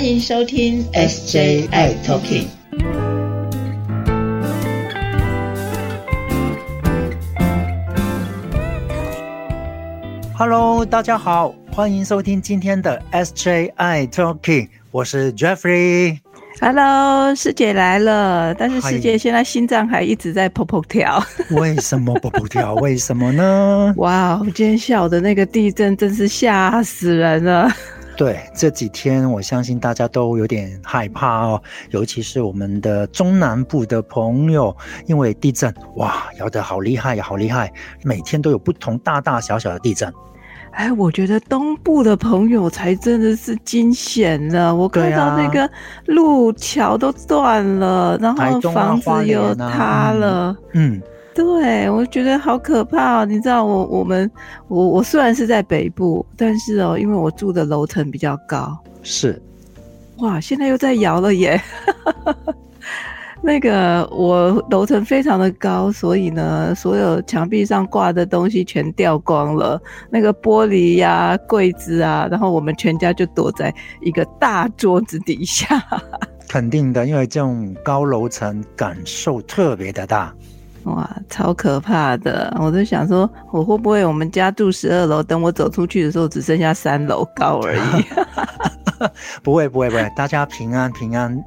欢迎收听 SJI Talking。Hello，大家好，欢迎收听今天的 SJI Talking，我是 Jeffrey。Hello，师姐来了，但是师姐现在心脏还一直在砰砰跳。为什么砰砰跳？为什么呢？哇，今天下午的那个地震真是吓死人了。对，这几天我相信大家都有点害怕哦，尤其是我们的中南部的朋友，因为地震，哇，摇得好厉害呀，好厉害！每天都有不同大大小小的地震。哎，我觉得东部的朋友才真的是惊险了。我看到那个路桥都断了，然后房子又塌了。嗯。对，我觉得好可怕哦！你知道，我我们我我虽然是在北部，但是哦，因为我住的楼层比较高，是，哇，现在又在摇了耶！那个我楼层非常的高，所以呢，所有墙壁上挂的东西全掉光了，那个玻璃呀、柜子啊，然后我们全家就躲在一个大桌子底下。肯定的，因为这种高楼层感受特别的大。哇，超可怕的！我在想说，我会不会我们家住十二楼，等我走出去的时候只剩下三楼高而已？不会，不会，不会，大家平安平安。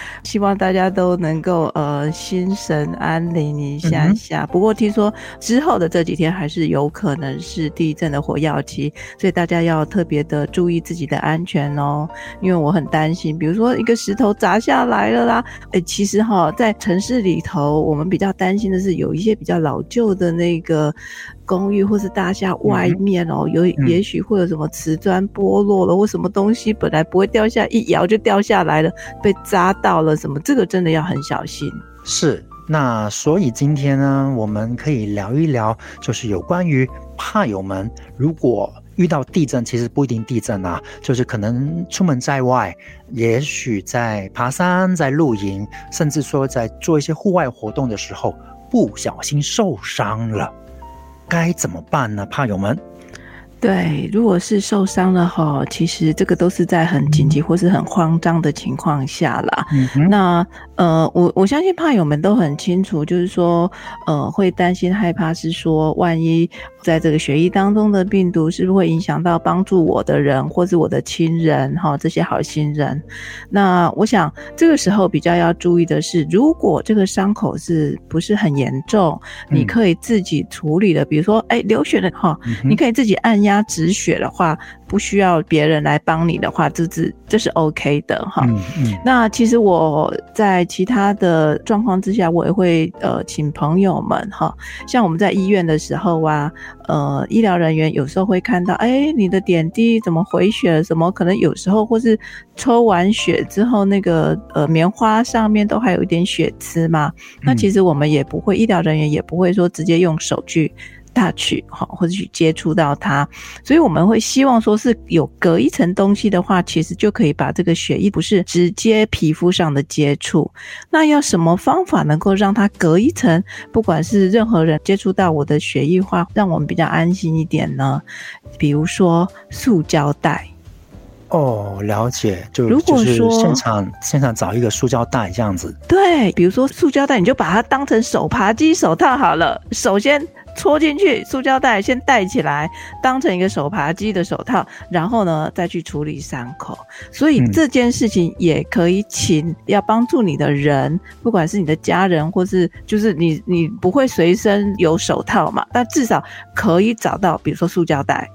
希望大家都能够呃心神安宁一下下。不过听说之后的这几天还是有可能是地震的火药期，所以大家要特别的注意自己的安全哦。因为我很担心，比如说一个石头砸下来了啦，哎，其实哈在城市里头，我们比较担心的是有一些比较老旧的那个。公寓或是大厦外面哦，有也许会有什么瓷砖剥落了，或什么东西本来不会掉下，一摇就掉下来了，被扎到了什么，这个真的要很小心。是，那所以今天呢，我们可以聊一聊，就是有关于怕友们，如果遇到地震，其实不一定地震啊，就是可能出门在外，也许在爬山、在露营，甚至说在做一些户外活动的时候，不小心受伤了。该怎么办呢，怕友们？对，如果是受伤了哈，其实这个都是在很紧急或是很慌张的情况下啦。那呃，我我相信怕友们都很清楚，就是说呃，会担心害怕是说，万一在这个血液当中的病毒是不是会影响到帮助我的人或是我的亲人哈，这些好心人。那我想这个时候比较要注意的是，如果这个伤口是不是很严重，你可以自己处理的，比如说哎流血了哈，你可以自己按压。他止血的话，不需要别人来帮你的话，这是这是 OK 的哈。那其实我在其他的状况之下，我也会呃请朋友们哈，像我们在医院的时候啊，呃医疗人员有时候会看到，哎你的点滴怎么回血了？什么可能有时候或是抽完血之后，那个呃棉花上面都还有一点血丝嘛？那其实我们也不会，医疗人员也不会说直接用手去。Touch 哈，或者去接触到它，所以我们会希望说是有隔一层东西的话，其实就可以把这个血液不是直接皮肤上的接触。那要什么方法能够让它隔一层？不管是任何人接触到我的血液话，让我们比较安心一点呢？比如说塑胶袋。哦，了解。就如果说现场现场找一个塑胶袋这样子。对，比如说塑胶袋，你就把它当成手扒鸡手套好了。首先。戳进去，塑胶袋先戴起来，当成一个手扒鸡的手套，然后呢再去处理伤口。所以这件事情也可以请要帮助你的人，不管是你的家人，或是就是你，你不会随身有手套嘛？但至少可以找到，比如说塑胶袋，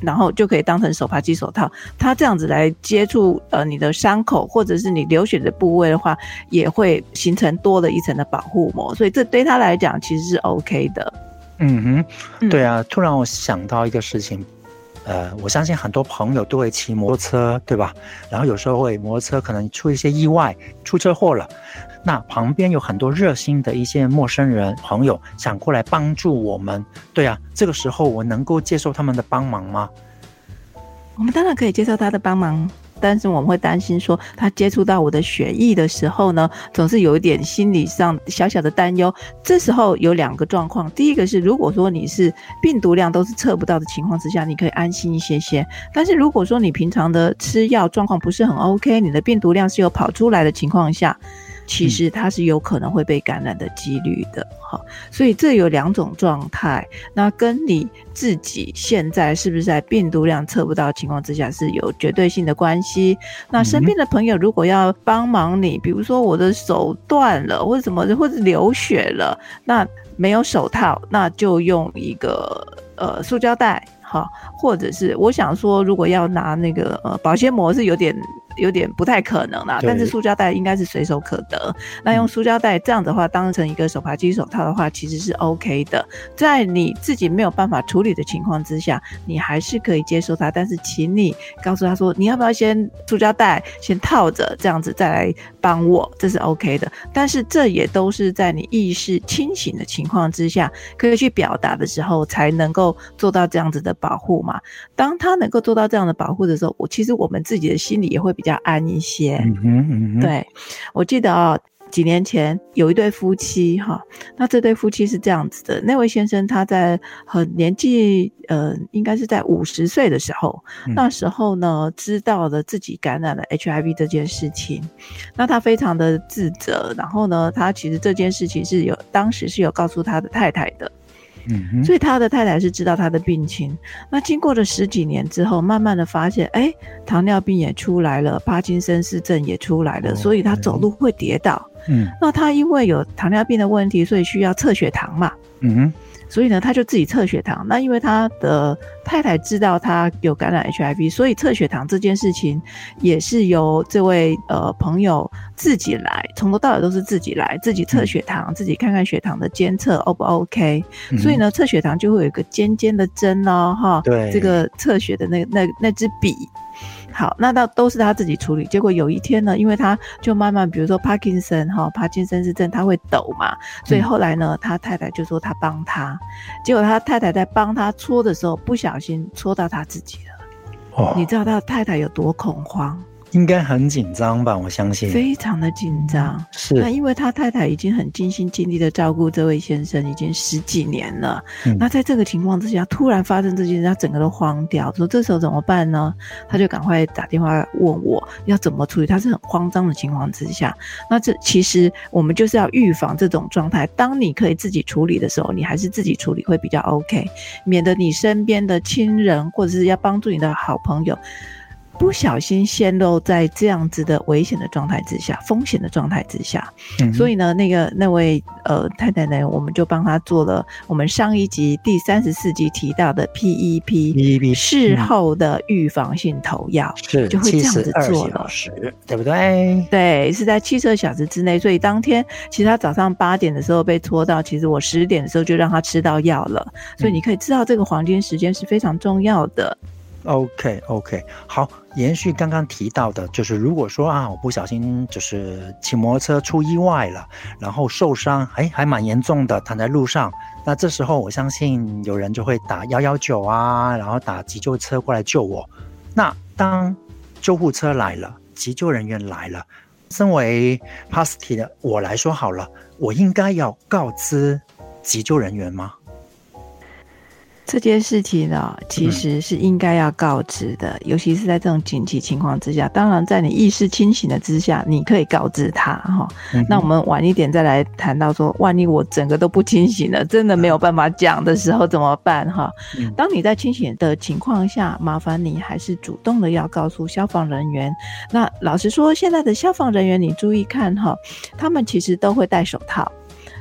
然后就可以当成手扒鸡手套。它这样子来接触呃你的伤口，或者是你流血的部位的话，也会形成多了一层的保护膜。所以这对他来讲其实是 OK 的。嗯哼，对啊，突然我想到一个事情，呃，我相信很多朋友都会骑摩托车，对吧？然后有时候会摩托车可能出一些意外，出车祸了，那旁边有很多热心的一些陌生人朋友想过来帮助我们，对啊，这个时候我能够接受他们的帮忙吗？我们当然可以接受他的帮忙。但是我们会担心说，他接触到我的血液的时候呢，总是有一点心理上小小的担忧。这时候有两个状况，第一个是，如果说你是病毒量都是测不到的情况之下，你可以安心一些些。但是如果说你平常的吃药状况不是很 OK，你的病毒量是有跑出来的情况下。其实它是有可能会被感染的几率的，哈，所以这有两种状态，那跟你自己现在是不是在病毒量测不到情况之下是有绝对性的关系。那身边的朋友如果要帮忙你，比如说我的手断了，或者什么，或者流血了，那没有手套，那就用一个呃塑胶袋，哈，或者是我想说，如果要拿那个呃保鲜膜是有点。有点不太可能啦，但是塑胶袋应该是随手可得。那用塑胶袋这样的话，当成一个手扒鸡手套的话，其实是 OK 的。在你自己没有办法处理的情况之下，你还是可以接受它。但是，请你告诉他说，你要不要先塑胶袋先套着，这样子再来帮我，这是 OK 的。但是，这也都是在你意识清醒的情况之下，可以去表达的时候，才能够做到这样子的保护嘛。当他能够做到这样的保护的时候，我其实我们自己的心里也会比。比较安一些，对，我记得啊，几年前有一对夫妻哈，那这对夫妻是这样子的，那位先生他在很年纪，呃，应该是在五十岁的时候，那时候呢，知道了自己感染了 HIV 这件事情，那他非常的自责，然后呢，他其实这件事情是有当时是有告诉他的太太的。嗯，所以他的太太是知道他的病情。那经过了十几年之后，慢慢的发现，哎，糖尿病也出来了，帕金森氏症也出来了，所以他走路会跌倒。嗯，那他因为有糖尿病的问题，所以需要测血糖嘛。嗯哼。所以呢，他就自己测血糖。那因为他的太太知道他有感染 HIV，所以测血糖这件事情也是由这位呃朋友自己来，从头到尾都是自己来，自己测血糖，自己看看血糖的监测 O 不 OK。所以呢，测血糖就会有一个尖尖的针哦，哈，对，这个测血的那那那支笔。好，那到都是他自己处理。结果有一天呢，因为他就慢慢，比如说帕金森哈，帕金森氏症他会抖嘛，所以后来呢，他太太就说他帮他。结果他太太在帮他搓的时候，不小心搓到他自己了。哦，你知道他太太有多恐慌？应该很紧张吧，我相信。非常的紧张，是。那因为他太太已经很尽心尽力的照顾这位先生，已经十几年了。那在这个情况之下，突然发生这件事，他整个都慌掉，说这时候怎么办呢？他就赶快打电话问我要怎么处理。他是很慌张的情况之下，那这其实我们就是要预防这种状态。当你可以自己处理的时候，你还是自己处理会比较 OK，免得你身边的亲人或者是要帮助你的好朋友。不小心陷入在这样子的危险的状态之下，风险的状态之下，所以呢，那个那位呃太太呢，我们就帮他做了我们上一集第三十四集提到的 PEP，PEP 事后的预防性投药，是就会这样子做了，对不对？对，是在七十二小时之内，所以当天其实他早上八点的时候被戳到，其实我十点的时候就让他吃到药了，所以你可以知道这个黄金时间是非常重要的。OK，OK，好，延续刚刚提到的，就是如果说啊，我不小心就是骑摩托车出意外了，然后受伤，哎，还蛮严重的，躺在路上，那这时候我相信有人就会打幺幺九啊，然后打急救车过来救我。那当救护车来了，急救人员来了，身为 p a s t y 的我来说好了，我应该要告知急救人员吗？这件事情呢，其实是应该要告知的，尤其是在这种紧急情况之下。当然，在你意识清醒的之下，你可以告知他哈。那我们晚一点再来谈到说，万一我整个都不清醒了，真的没有办法讲的时候怎么办哈？当你在清醒的情况下，麻烦你还是主动的要告诉消防人员。那老实说，现在的消防人员，你注意看哈，他们其实都会戴手套。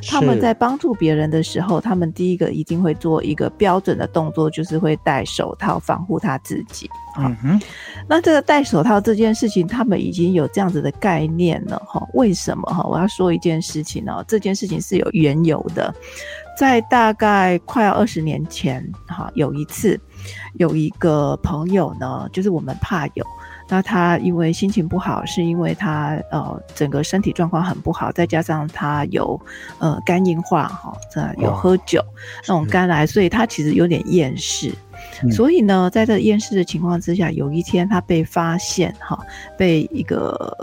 他们在帮助别人的时候，他们第一个一定会做一个标准的动作，就是会戴手套防护他自己。嗯哼，那这个戴手套这件事情，他们已经有这样子的概念了哈。为什么哈？我要说一件事情哦，这件事情是有缘由的，在大概快要二十年前哈，有一次有一个朋友呢，就是我们怕有。那他因为心情不好，是因为他呃整个身体状况很不好，再加上他有呃肝硬化哈，这有喝酒那种肝癌，所以他其实有点厌世。所以呢，在这厌世的情况之下，有一天他被发现哈，被一个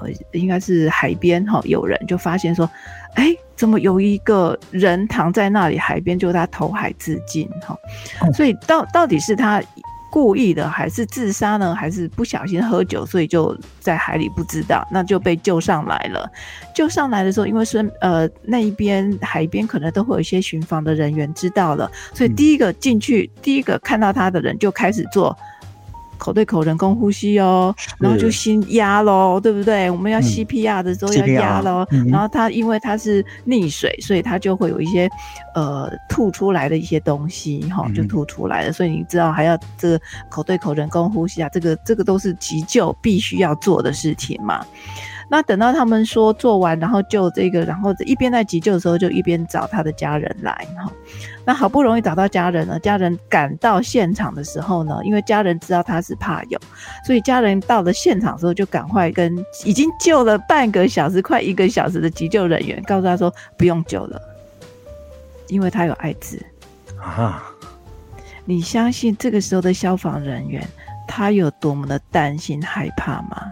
呃应该是海边哈，有人就发现说，哎，怎么有一个人躺在那里海边，就他投海自尽哈，所以到到底是他。故意的还是自杀呢？还是不小心喝酒，所以就在海里不知道，那就被救上来了。救上来的时候，因为是呃那一边海边可能都会有一些巡防的人员知道了，所以第一个进去，第一个看到他的人就开始做。口对口人工呼吸哦，然后就心压喽，对不对？我们要 CPR 的时候要压喽。然后他因为他是溺水，所以他就会有一些呃吐出来的一些东西哈，就吐出来了。所以你知道还要这个口对口人工呼吸啊，这个这个都是急救必须要做的事情嘛。那等到他们说做完，然后救这个，然后一边在急救的时候，就一边找他的家人来哈。那好不容易找到家人了，家人赶到现场的时候呢，因为家人知道他是怕友，所以家人到了现场之后，就赶快跟已经救了半个小时、快一个小时的急救人员，告诉他说不用救了，因为他有艾滋啊。你相信这个时候的消防人员他有多么的担心害怕吗？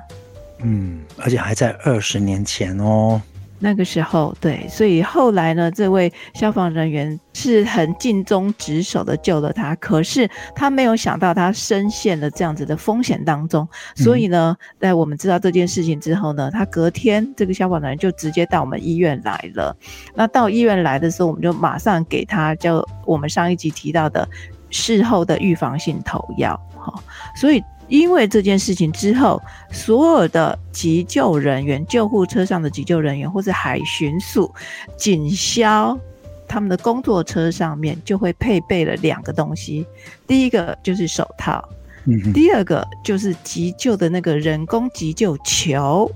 嗯，而且还在二十年前哦。那个时候，对，所以后来呢，这位消防人员是很尽忠职守的救了他。可是他没有想到，他深陷了这样子的风险当中。所以呢，在我们知道这件事情之后呢，他隔天这个消防人员就直接到我们医院来了。那到医院来的时候，我们就马上给他就我们上一集提到的事后的预防性投药。哈，所以。因为这件事情之后，所有的急救人员、救护车上的急救人员，或是海巡署、警消，他们的工作车上面就会配备了两个东西。第一个就是手套，第二个就是急救的那个人工急救球，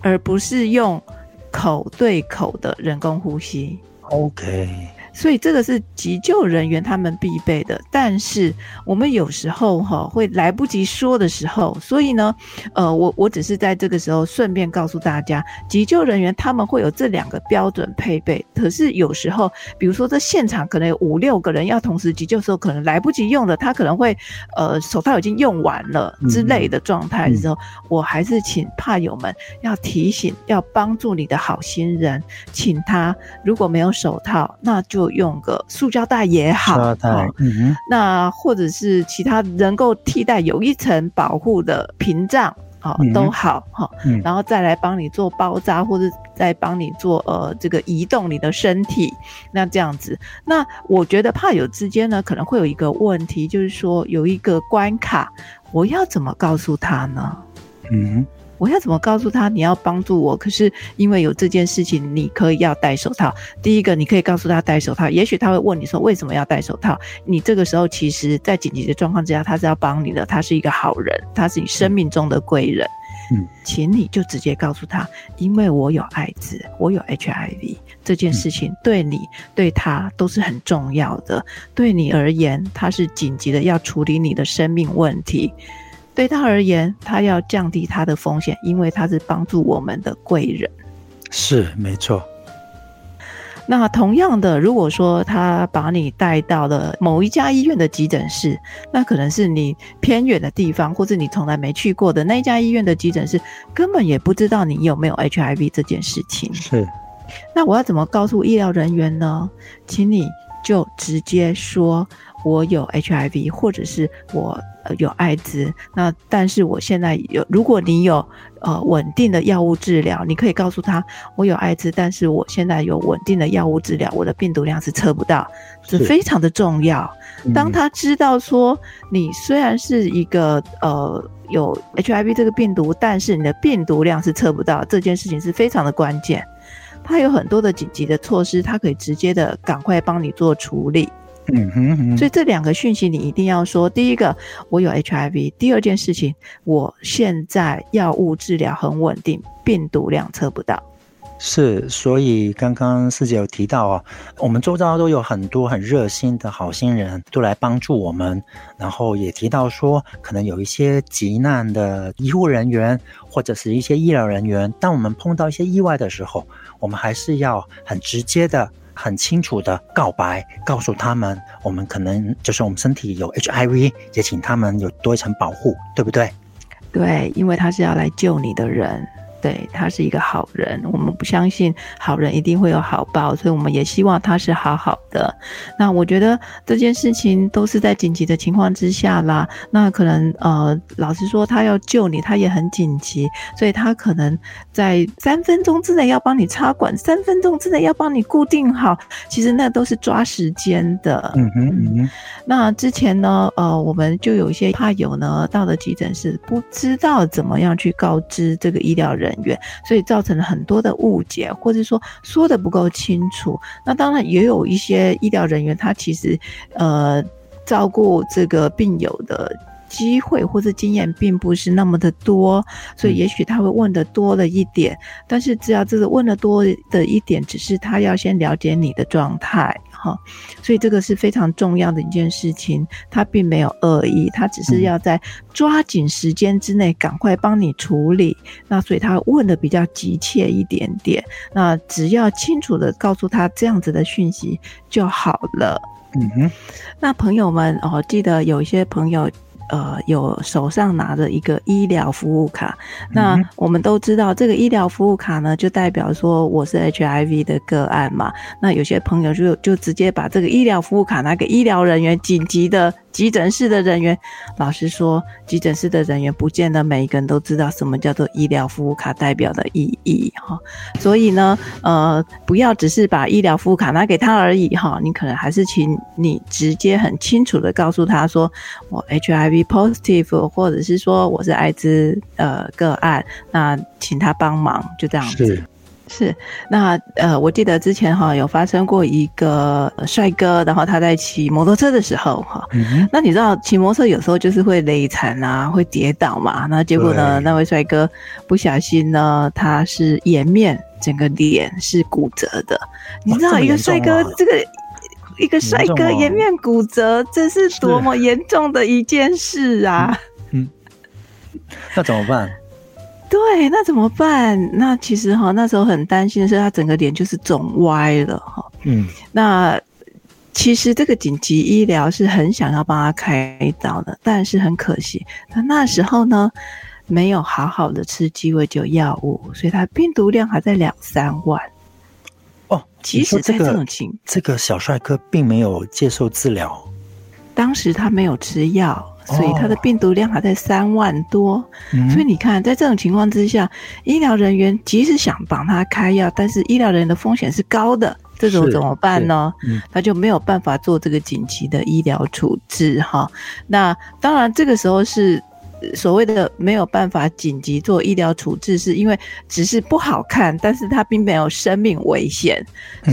而不是用口对口的人工呼吸。OK。所以这个是急救人员他们必备的，但是我们有时候哈会来不及说的时候，所以呢，呃，我我只是在这个时候顺便告诉大家，急救人员他们会有这两个标准配备。可是有时候，比如说这现场可能有五六个人要同时急救的时候，可能来不及用了，他可能会呃手套已经用完了之类的状态的时候，我还是请怕友们要提醒，要帮助你的好心人，请他如果没有手套，那就。就用个塑胶袋也好，塑胶袋，嗯那或者是其他能够替代有一层保护的屏障，好都好哈，然后再来帮你做包扎，或者再帮你做呃这个移动你的身体，那这样子，那我觉得怕友之间呢可能会有一个问题，就是说有一个关卡，我要怎么告诉他呢？嗯。我要怎么告诉他你要帮助我？可是因为有这件事情，你可以要戴手套。第一个，你可以告诉他戴手套，也许他会问你说为什么要戴手套？你这个时候其实，在紧急的状况之下，他是要帮你的，他是一个好人，他是你生命中的贵人。嗯，请你就直接告诉他，因为我有艾滋，我有 HIV，这件事情对你对他都是很重要的。对你而言，他是紧急的要处理你的生命问题。对他而言，他要降低他的风险，因为他是帮助我们的贵人。是没错。那同样的，如果说他把你带到了某一家医院的急诊室，那可能是你偏远的地方，或者你从来没去过的那一家医院的急诊室，根本也不知道你有没有 HIV 这件事情。是。那我要怎么告诉医疗人员呢？请你就直接说。我有 HIV，或者是我有艾滋，那但是我现在有，如果你有呃稳定的药物治疗，你可以告诉他我有艾滋，但是我现在有稳定的药物治疗，我的病毒量是测不到，这非常的重要。当他知道说你虽然是一个呃有 HIV 这个病毒，但是你的病毒量是测不到，这件事情是非常的关键。他有很多的紧急的措施，他可以直接的赶快帮你做处理。嗯哼哼，所以这两个讯息你一定要说。第一个，我有 HIV；第二件事情，我现在药物治疗很稳定，病毒量测不到。是，所以刚刚师姐有提到哦，我们周遭都有很多很热心的好心人，都来帮助我们。然后也提到说，可能有一些急难的医护人员或者是一些医疗人员，当我们碰到一些意外的时候，我们还是要很直接的。很清楚的告白，告诉他们我们可能就是我们身体有 HIV，也请他们有多一层保护，对不对？对，因为他是要来救你的人。对他是一个好人，我们不相信好人一定会有好报，所以我们也希望他是好好的。那我觉得这件事情都是在紧急的情况之下啦。那可能呃，老实说，他要救你，他也很紧急，所以他可能在三分钟之内要帮你插管，三分钟之内要帮你固定好。其实那都是抓时间的。嗯哼嗯哼。那之前呢，呃，我们就有一些怕友呢到了急诊室，不知道怎么样去告知这个医疗人。人员，所以造成了很多的误解，或者说说的不够清楚。那当然也有一些医疗人员，他其实呃照顾这个病友的机会或者经验并不是那么的多，所以也许他会问的多了一点。但是只要这个问的多的一点，只是他要先了解你的状态。哈，所以这个是非常重要的一件事情，他并没有恶意，他只是要在抓紧时间之内赶快帮你处理。那所以他问的比较急切一点点，那只要清楚的告诉他这样子的讯息就好了。嗯哼，那朋友们哦，记得有一些朋友。呃，有手上拿着一个医疗服务卡，那我们都知道，这个医疗服务卡呢，就代表说我是 HIV 的个案嘛。那有些朋友就就直接把这个医疗服务卡拿给医疗人员，紧急的。急诊室的人员，老实说，急诊室的人员不见得每一个人都知道什么叫做医疗服务卡代表的意义哈。所以呢，呃，不要只是把医疗服务卡拿给他而已哈。你可能还是请你直接很清楚的告诉他说，我 HIV positive，或者是说我是艾滋呃个案，那请他帮忙，就这样子。是，那呃，我记得之前哈有发生过一个帅哥，然后他在骑摩托车的时候哈，那你知道骑摩托车有时候就是会累残啊，会跌倒嘛，那结果呢，那位帅哥不小心呢，他是颜面整个脸是骨折的，你知道一个帅哥这个一个帅哥颜面骨折，这是多么严重的一件事啊！嗯，那怎么办？对，那怎么办？那其实哈，那时候很担心的是，他整个脸就是肿歪了哈。嗯，那其实这个紧急医疗是很想要帮他开刀的，但是很可惜，他那时候呢没有好好的吃鸡尾酒药物，所以他病毒量还在两三万。哦，即使在这种情，这个小帅哥并没有接受治疗，当时他没有吃药。所以他的病毒量还在三万多，所以你看，在这种情况之下，医疗人员即使想帮他开药，但是医疗人员的风险是高的，这种怎么办呢？他就没有办法做这个紧急的医疗处置哈。那当然，这个时候是。所谓的没有办法紧急做医疗处置，是因为只是不好看，但是他并没有生命危险，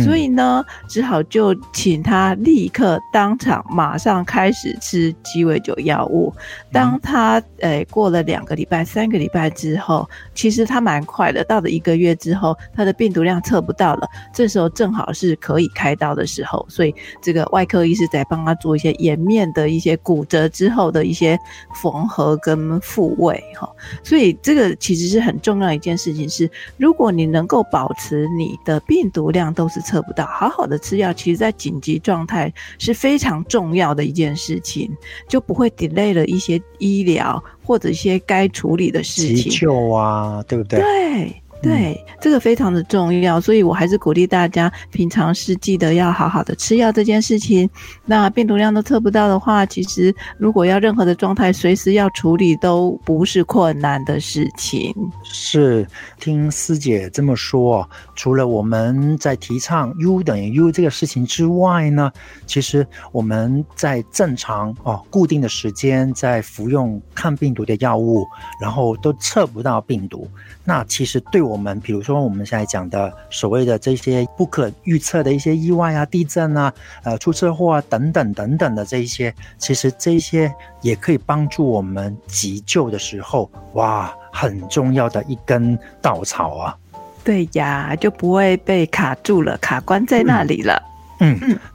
所以呢，只好就请他立刻当场马上开始吃鸡尾酒药物。当他诶过了两个礼拜、三个礼拜之后，其实他蛮快的，到了一个月之后，他的病毒量测不到了，这时候正好是可以开刀的时候，所以这个外科医师在帮他做一些颜面的一些骨折之后的一些缝合跟。复位哈，所以这个其实是很重要一件事情。是如果你能够保持你的病毒量都是测不到，好好的吃药，其实在紧急状态是非常重要的一件事情，就不会 delay 了一些医疗或者一些该处理的事情，急救啊，对不对？对。对，这个非常的重要，所以我还是鼓励大家平常是记得要好好的吃药这件事情。那病毒量都测不到的话，其实如果要任何的状态，随时要处理都不是困难的事情。是，听师姐这么说，除了我们在提倡 U 等于 U 这个事情之外呢，其实我们在正常哦固定的时间在服用抗病毒的药物，然后都测不到病毒。那其实对我们，比如说我们现在讲的所谓的这些不可预测的一些意外啊、地震啊、呃出车祸啊等等等等的这一些，其实这些也可以帮助我们急救的时候，哇，很重要的一根稻草啊。对呀，就不会被卡住了，卡关在那里了。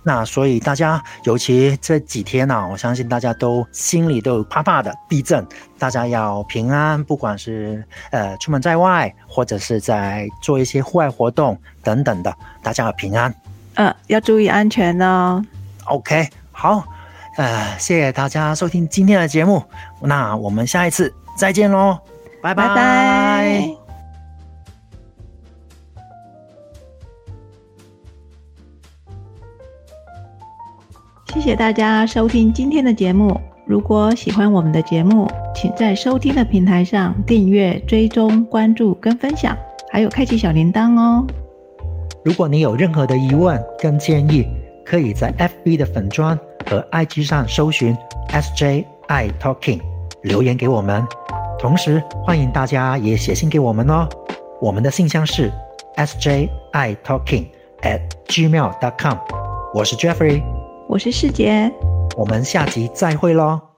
那所以大家，尤其这几天呢，我相信大家都心里都有怕怕的地震，大家要平安，不管是呃出门在外，或者是在做一些户外活动等等的，大家要平安。嗯，要注意安全哦。OK，好，呃，谢谢大家收听今天的节目，那我们下一次再见喽，拜拜。谢谢大家收听今天的节目。如果喜欢我们的节目，请在收听的平台上订阅、追踪、关注跟分享，还有开启小铃铛哦。如果你有任何的疑问跟建议，可以在 FB 的粉砖和 IG 上搜寻 SJ I Talking 留言给我们。同时，欢迎大家也写信给我们哦。我们的信箱是 SJ I Talking at gmail.com。我是 Jeffrey，我是世杰，我们下集再会喽。